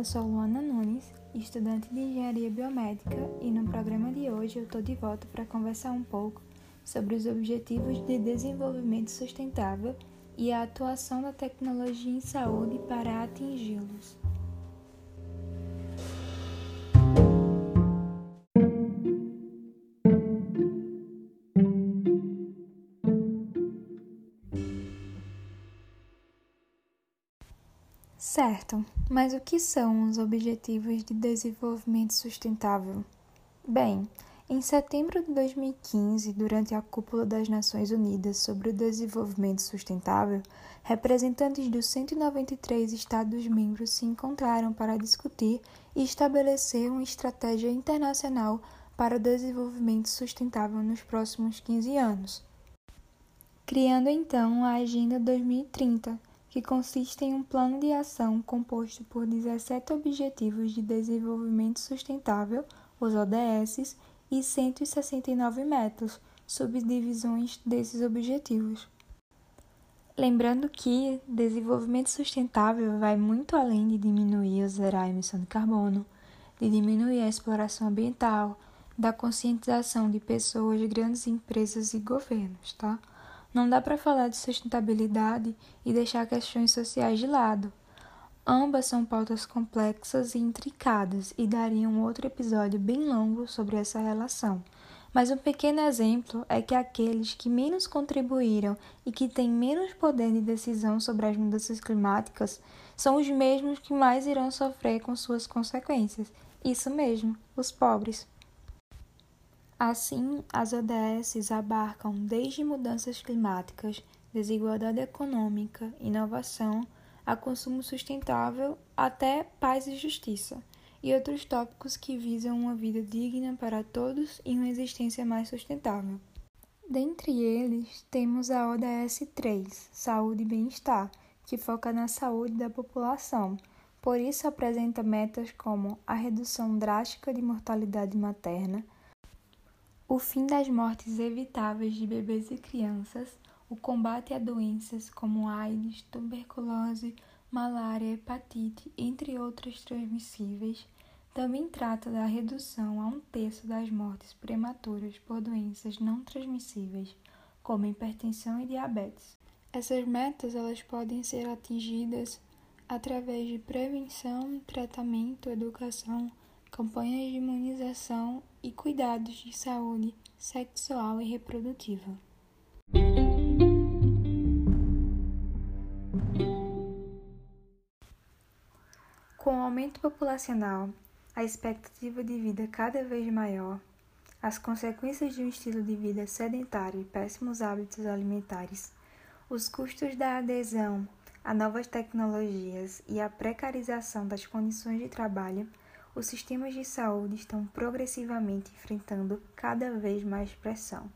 eu sou Luana Nunes, estudante de Engenharia Biomédica, e no programa de hoje eu estou de volta para conversar um pouco sobre os Objetivos de Desenvolvimento Sustentável e a atuação da tecnologia em saúde para atingi-los. Certo, mas o que são os Objetivos de Desenvolvimento Sustentável? Bem, em setembro de 2015, durante a Cúpula das Nações Unidas sobre o Desenvolvimento Sustentável, representantes dos 193 Estados-membros se encontraram para discutir e estabelecer uma estratégia internacional para o desenvolvimento sustentável nos próximos 15 anos, criando então a Agenda 2030 que consiste em um plano de ação composto por 17 Objetivos de Desenvolvimento Sustentável, os ODS, e 169 metas, subdivisões desses objetivos. Lembrando que desenvolvimento sustentável vai muito além de diminuir ou zerar a emissão de carbono, de diminuir a exploração ambiental, da conscientização de pessoas, grandes empresas e governos, tá? Não dá para falar de sustentabilidade e deixar questões sociais de lado. Ambas são pautas complexas e intricadas e dariam outro episódio bem longo sobre essa relação. Mas um pequeno exemplo é que aqueles que menos contribuíram e que têm menos poder de decisão sobre as mudanças climáticas são os mesmos que mais irão sofrer com suas consequências. Isso mesmo, os pobres. Assim, as ODSs abarcam desde mudanças climáticas, desigualdade econômica, inovação, a consumo sustentável, até paz e justiça, e outros tópicos que visam uma vida digna para todos e uma existência mais sustentável. Dentre eles, temos a ODS 3, Saúde e Bem-Estar, que foca na saúde da população. Por isso, apresenta metas como a redução drástica de mortalidade materna, o fim das mortes evitáveis de bebês e crianças, o combate a doenças como AIDS, tuberculose, malária, hepatite, entre outras transmissíveis, também trata da redução a um terço das mortes prematuras por doenças não transmissíveis, como hipertensão e diabetes. Essas metas elas podem ser atingidas através de prevenção, tratamento, educação, campanhas de imunização e cuidados de saúde sexual e reprodutiva. Com o aumento populacional, a expectativa de vida cada vez maior, as consequências de um estilo de vida sedentário e péssimos hábitos alimentares, os custos da adesão a novas tecnologias e a precarização das condições de trabalho os sistemas de saúde estão progressivamente enfrentando cada vez mais pressão.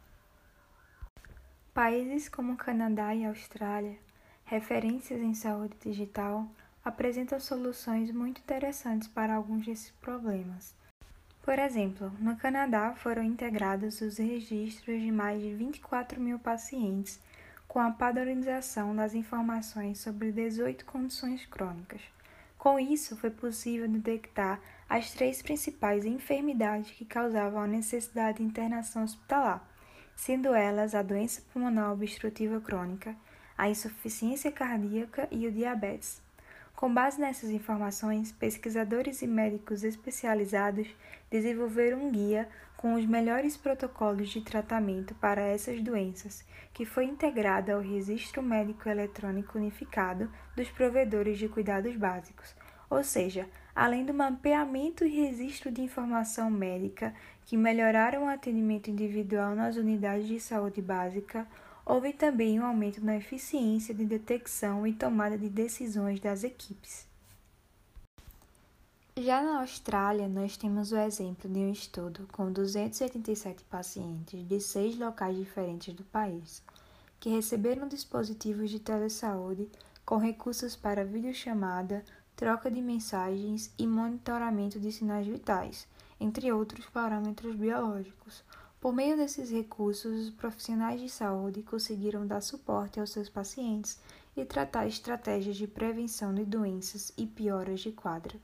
Países como Canadá e Austrália, referências em saúde digital, apresentam soluções muito interessantes para alguns desses problemas. Por exemplo, no Canadá foram integrados os registros de mais de 24 mil pacientes com a padronização das informações sobre 18 condições crônicas. Com isso, foi possível detectar as três principais enfermidades que causavam a necessidade de internação hospitalar, sendo elas a doença pulmonar obstrutiva crônica, a insuficiência cardíaca e o diabetes. Com base nessas informações, pesquisadores e médicos especializados desenvolveram um guia com os melhores protocolos de tratamento para essas doenças, que foi integrado ao Registro Médico Eletrônico Unificado dos Provedores de Cuidados Básicos, ou seja, além do mapeamento e registro de informação médica que melhoraram o atendimento individual nas unidades de saúde básica, houve também um aumento na eficiência de detecção e tomada de decisões das equipes. Já na Austrália, nós temos o exemplo de um estudo com 287 pacientes de seis locais diferentes do país, que receberam dispositivos de telesaúde com recursos para videochamada, troca de mensagens e monitoramento de sinais vitais, entre outros parâmetros biológicos. Por meio desses recursos, os profissionais de saúde conseguiram dar suporte aos seus pacientes e tratar estratégias de prevenção de doenças e pioras de quadro.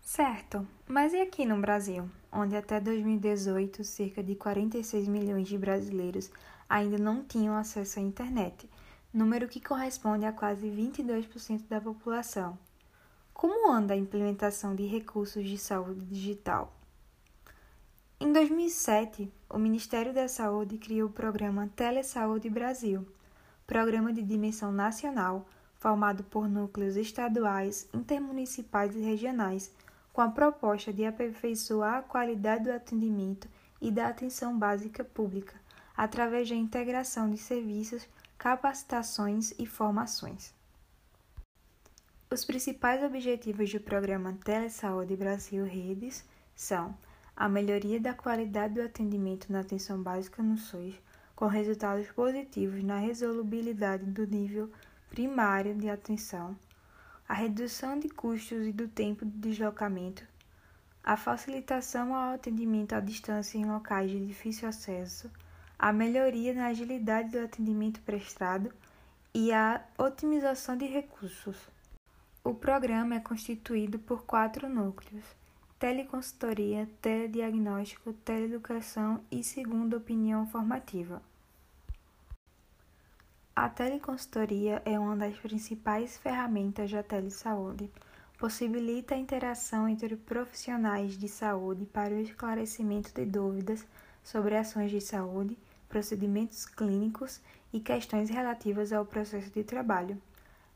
Certo, mas e aqui no Brasil, onde até 2018 cerca de 46 milhões de brasileiros ainda não tinham acesso à internet, número que corresponde a quase 22% da população? Como anda a implementação de recursos de saúde digital? Em 2007, o Ministério da Saúde criou o programa Telesaúde Brasil, programa de dimensão nacional formado por núcleos estaduais, intermunicipais e regionais com a proposta de aperfeiçoar a qualidade do atendimento e da atenção básica pública, através da integração de serviços, capacitações e formações. Os principais objetivos do programa Telesaúde Brasil Redes são a melhoria da qualidade do atendimento na atenção básica no SUS, com resultados positivos na resolubilidade do nível primário de atenção, a redução de custos e do tempo de deslocamento, a facilitação ao atendimento à distância em locais de difícil acesso, a melhoria na agilidade do atendimento prestado e a otimização de recursos. O programa é constituído por quatro núcleos: teleconsultoria, telediagnóstico, teleeducação e segunda opinião formativa. A teleconsultoria é uma das principais ferramentas da telesaúde. Possibilita a interação entre profissionais de saúde para o esclarecimento de dúvidas sobre ações de saúde, procedimentos clínicos e questões relativas ao processo de trabalho.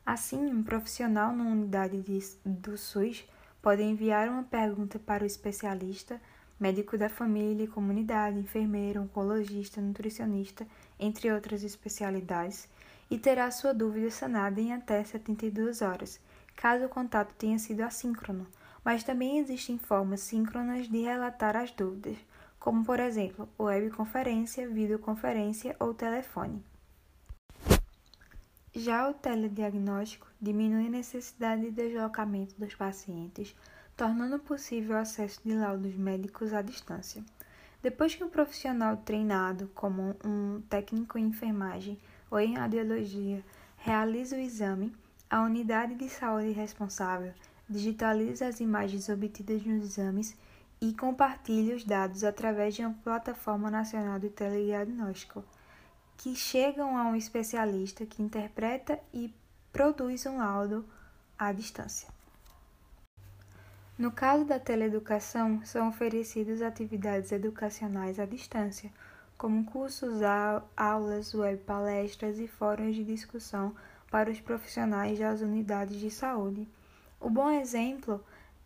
Assim, um profissional numa unidade de, do SUS pode enviar uma pergunta para o especialista, médico da família e comunidade, enfermeiro, oncologista, nutricionista, entre outras especialidades, e terá sua dúvida sanada em até 72 horas, caso o contato tenha sido assíncrono, mas também existem formas síncronas de relatar as dúvidas, como por exemplo, webconferência, videoconferência ou telefone. Já o telediagnóstico diminui a necessidade de deslocamento dos pacientes, tornando possível o acesso de laudos médicos à distância. Depois que um profissional treinado, como um técnico em enfermagem, ou em radiologia realiza o exame, a unidade de saúde responsável digitaliza as imagens obtidas nos exames e compartilha os dados através de uma plataforma nacional de telediagnóstico, que chegam a um especialista que interpreta e produz um laudo à distância. No caso da teleeducação, são oferecidas atividades educacionais à distância, como cursos, aulas, web palestras e fóruns de discussão para os profissionais das unidades de saúde. O bom exemplo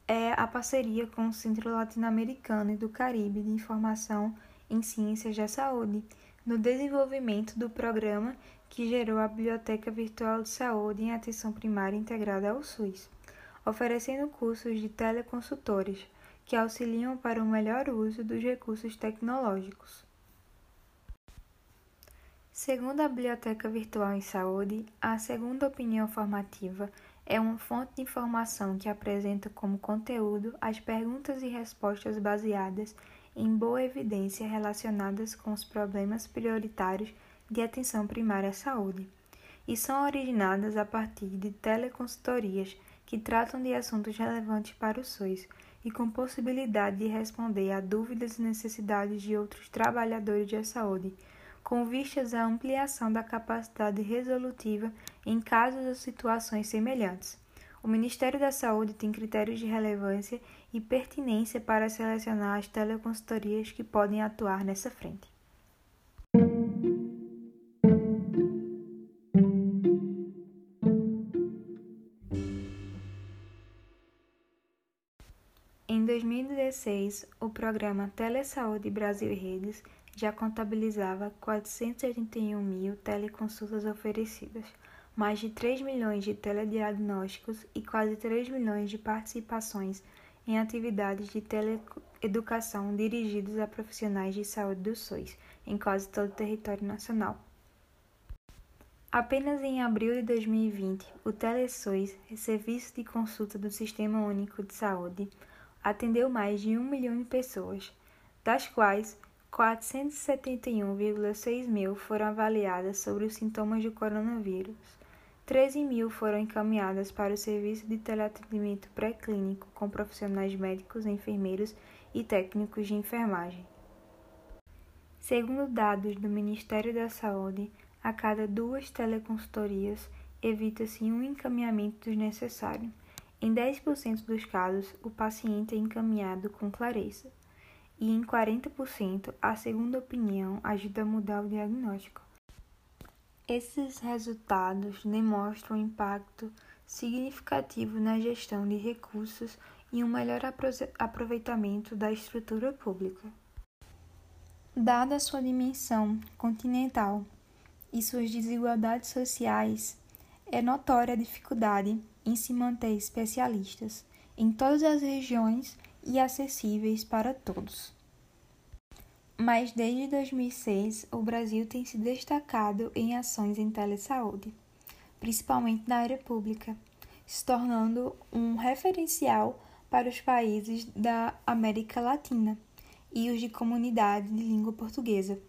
é a parceria com o Centro Latino-Americano e do Caribe de Informação em Ciências da Saúde, no desenvolvimento do programa que gerou a Biblioteca Virtual de Saúde em Atenção Primária Integrada ao SUS, oferecendo cursos de teleconsultores que auxiliam para o melhor uso dos recursos tecnológicos. Segundo a Biblioteca Virtual em Saúde, a segunda opinião formativa é uma fonte de informação que apresenta como conteúdo as perguntas e respostas baseadas em boa evidência relacionadas com os problemas prioritários de atenção primária à saúde, e são originadas a partir de teleconsultorias que tratam de assuntos relevantes para o SUS e com possibilidade de responder a dúvidas e necessidades de outros trabalhadores da saúde com vistas à ampliação da capacidade resolutiva em casos ou situações semelhantes. O Ministério da Saúde tem critérios de relevância e pertinência para selecionar as teleconsultorias que podem atuar nessa frente. Em 2016, o programa Telesaúde Brasil Redes já contabilizava 481 mil teleconsultas oferecidas, mais de 3 milhões de telediagnósticos e quase 3 milhões de participações em atividades de teleeducação dirigidas a profissionais de saúde do SUS em quase todo o território nacional. Apenas em abril de 2020, o TeleSUS, serviço de consulta do Sistema Único de Saúde, atendeu mais de um milhão de pessoas, das quais 471,6 mil foram avaliadas sobre os sintomas do coronavírus, 13 mil foram encaminhadas para o serviço de teleatendimento pré-clínico com profissionais médicos, enfermeiros e técnicos de enfermagem. Segundo dados do Ministério da Saúde, a cada duas teleconsultorias evita-se um encaminhamento desnecessário. Em 10% dos casos, o paciente é encaminhado com clareza, e em 40%, a segunda opinião ajuda a mudar o diagnóstico. Esses resultados demonstram um impacto significativo na gestão de recursos e um melhor aproveitamento da estrutura pública. Dada sua dimensão continental e suas desigualdades sociais, é notória a dificuldade em se manter especialistas em todas as regiões e acessíveis para todos. Mas desde 2006, o Brasil tem se destacado em ações em telesaúde, principalmente na área pública, se tornando um referencial para os países da América Latina e os de comunidade de língua portuguesa.